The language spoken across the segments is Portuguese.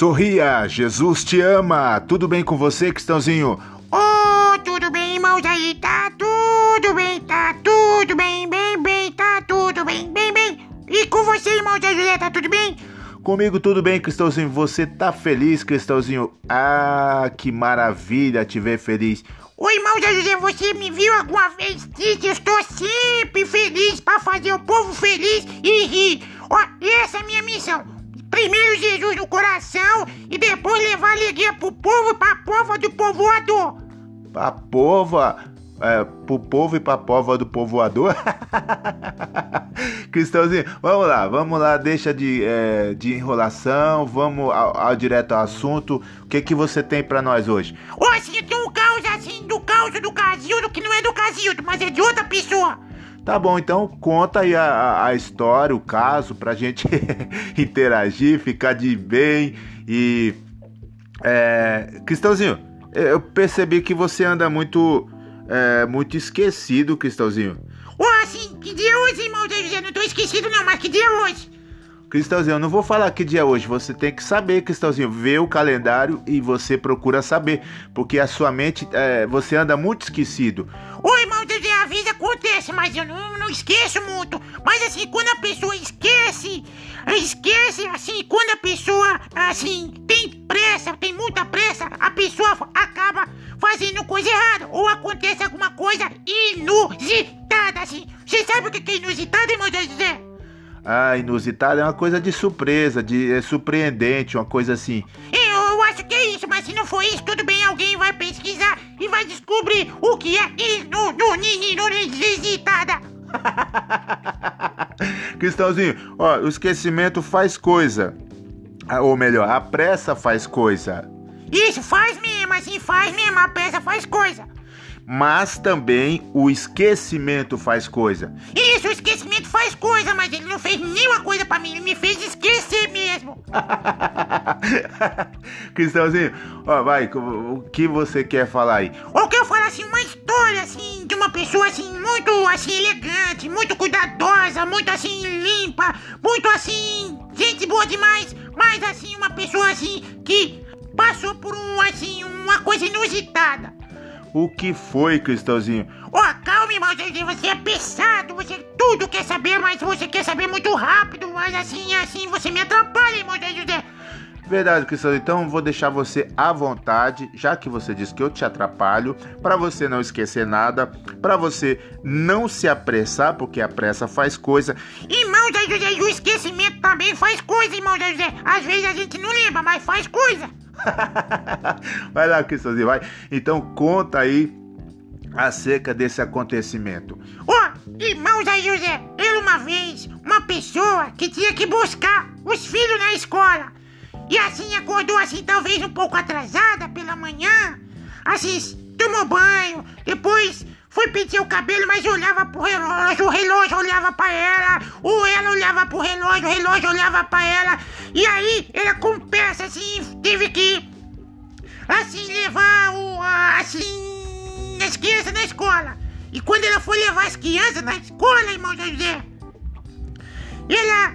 Sorria, Jesus te ama. Tudo bem com você, Cristãozinho? Oh, tudo bem, irmãos aí? Tá tudo bem, tá tudo bem, bem, bem, tá tudo bem, bem, bem. E com você, irmão Zé José, tá tudo bem? Comigo tudo bem, Cristãozinho. Você tá feliz, Cristãozinho? Ah, que maravilha te ver feliz. Oi, irmão José, você me viu alguma vez triste? Eu estou sempre feliz para fazer o povo feliz e rir. Ó, essa é a minha missão. Primeiro Jesus no coração e depois levar alegria pro povo e pra pova do povoador. Pra pova? É, pro povo e pra pova do povoador? Cristãozinho, vamos lá, vamos lá, deixa de, é, de enrolação, vamos ao, ao, direto ao assunto. O que que você tem pra nós hoje? Hoje eu tenho um caos assim, do caos do Casildo, que não é do Casildo, mas é de outra pessoa. Tá bom, então conta aí a, a história, o caso, pra gente interagir, ficar de bem e. É, Cristãozinho, eu percebi que você anda muito. É, muito esquecido, Cristãozinho. Ô, oh, assim, que dia é hoje, irmão? Eu não tô esquecido, não, mas que dia é hoje? Cristãozinho, eu não vou falar que dia é hoje, você tem que saber, Cristãozinho, vê o calendário e você procura saber, porque a sua mente, é, você anda muito esquecido. Ô acontece, mas eu não, não esqueço muito. Mas assim, quando a pessoa esquece, esquece, assim, quando a pessoa, assim, tem pressa, tem muita pressa, a pessoa acaba fazendo coisa errada, ou acontece alguma coisa inusitada, assim. Você sabe o que é inusitado, irmão José? Ah, inusitado é uma coisa de surpresa, de é surpreendente, uma coisa assim. Eu, eu acho que é isso, mas se não for isso, tudo bem, alguém vai pesquisar e vai descobrir o que é inusitada. Cristãozinho, ó, o esquecimento faz coisa. Ah, ou melhor, a pressa faz coisa. Isso, faz mesmo, assim, faz mesmo, a pressa faz coisa mas também o esquecimento faz coisa. Isso, o esquecimento faz coisa, mas ele não fez nenhuma coisa para mim, ele me fez esquecer mesmo. Cristãozinho, ó, vai, o que você quer falar aí? Eu quero falar assim, uma história assim, de uma pessoa assim, muito assim, elegante, muito cuidadosa, muito assim, limpa, muito assim, gente boa demais, mas assim, uma pessoa assim, que passou por um, assim, uma coisa inusitada. O que foi, Cristãozinho? Ó, oh, calma, irmão, você é pesado, você tudo quer saber, mas você quer saber muito rápido, mas assim, assim, você me atrapalha, irmão José. Verdade, Cristãozinho. Então vou deixar você à vontade, já que você disse que eu te atrapalho, para você não esquecer nada, para você não se apressar, porque a pressa faz coisa. Irmão José, o esquecimento também faz coisa, irmão José. Às vezes a gente não lembra, mas faz coisa. vai lá, Cristãozinho, vai. Então conta aí acerca desse acontecimento. Oh, irmãos aí, José, era uma vez uma pessoa que tinha que buscar os filhos na escola. E assim acordou assim, talvez um pouco atrasada pela manhã. Assim, tomou banho, depois foi pentear o cabelo, mas olhava pro relógio, o relógio olhava pra ela, ou ela olhava pro relógio, o relógio olhava pra ela. E aí, ela com peça assim, teve que, assim, levar o, assim, as crianças na escola. E quando ela foi levar as crianças na escola, irmão José, ela,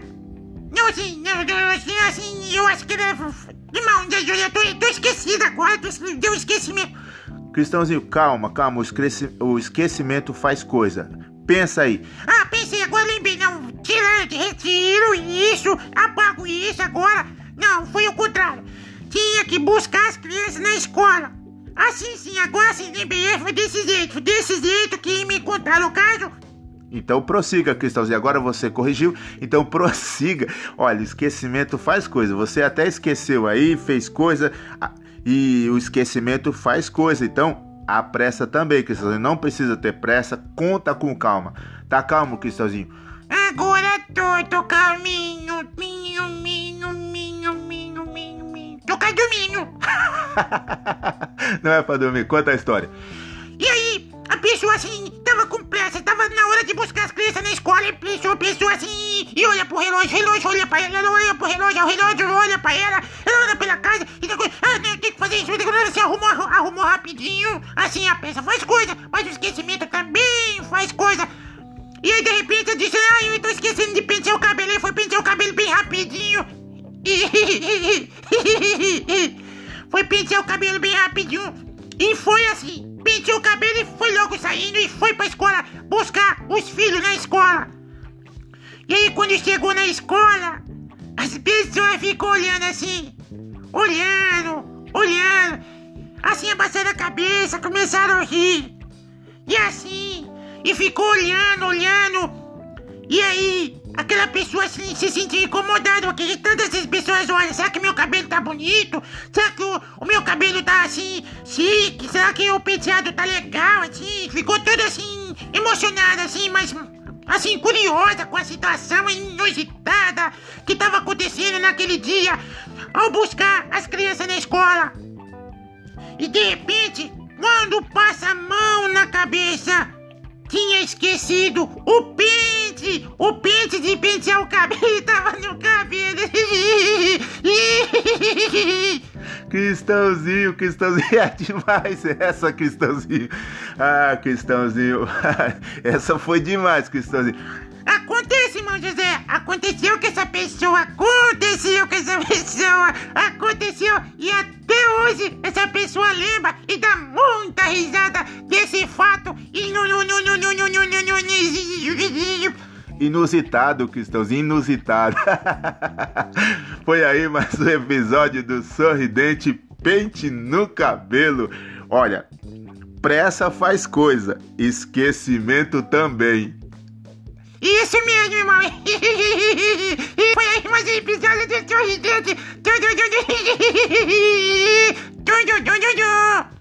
não, assim, não, assim, assim, eu acho que ela, irmão José, eu tô, tô esquecido agora, tô, deu esquecimento. Cristãozinho, calma, calma, o, esquecimento faz coisa. Pensa aí. Ah, pensei, agora lembrei, não, tira, retiro isso, apago isso agora. Não, foi o contrário. Tinha que buscar as crianças na escola. Assim sim, agora sim, lembrei, foi desse jeito, desse jeito que me contaram o caso. Então prossiga, Cristãozinho. Agora você corrigiu, então prossiga. Olha, esquecimento faz coisa. Você até esqueceu aí, fez coisa e o esquecimento faz coisa. Então, a pressa também, Cristãozinho. Não precisa ter pressa, conta com calma. Tá calmo, Cristãozinho? Agora tô, tô calminho, minho, minho, minho, minho, minho, minho. Tô dormindo. Não é pra dormir, conta a história. E aí, a pessoa assim, buscar as crianças na escola e a pessoa assim, e olha pro relógio, relógio olha pra ela, ela olha pro relógio, o relógio olha pra ela, ela olha pela casa e depois, ah, tem que fazer isso, você arrumou, arrumou rapidinho, assim a peça faz coisa, mas o esquecimento também faz coisa. E aí de repente eu disse, ah, eu tô esquecendo de pentear o cabelo, e foi pentear o cabelo bem rapidinho. Foi pentear o cabelo bem rapidinho. E foi assim. Penteou o cabelo e foi logo saindo e foi pra escola buscar os filhos na escola. E aí quando chegou na escola, as pessoas ficam olhando assim. Olhando, olhando. Assim abaixando a cabeça, começaram a rir. E assim, e ficou olhando, olhando. E aí, aquela pessoa assim, se sentiu incomodada, porque tantas pessoas olham, será que meu cabelo tá bonito? Será que o, o, meu cabelo tá assim, chique? Será que o penteado tá legal, assim? Ficou toda assim, emocionada, assim, mas assim, curiosa com a situação inusitada que tava acontecendo naquele dia ao buscar as crianças na escola. E de repente, quando passa a mão na cabeça, tinha esquecido o O pente de pentear o cabelo tava no cabelo! Cristãozinho, Cristãozinho é demais essa, Cristãozinho. Ah, Cristãozinho. Essa foi demais, Cristãozinho. Acontece, irmão José. Aconteceu com essa pessoa. Aconteceu com essa pessoa. Aconteceu. E até hoje essa pessoa lembra e dá muita risada desse fato. Inusitado, Cristãozinho, inusitado. Foi aí mais um episódio do Sorridente Pente no Cabelo. Olha, pressa faz coisa, esquecimento também. Isso mesmo, irmão. Foi aí mais um episódio do Sorridente. Tudo, tudo, tudo, tudo, tudo.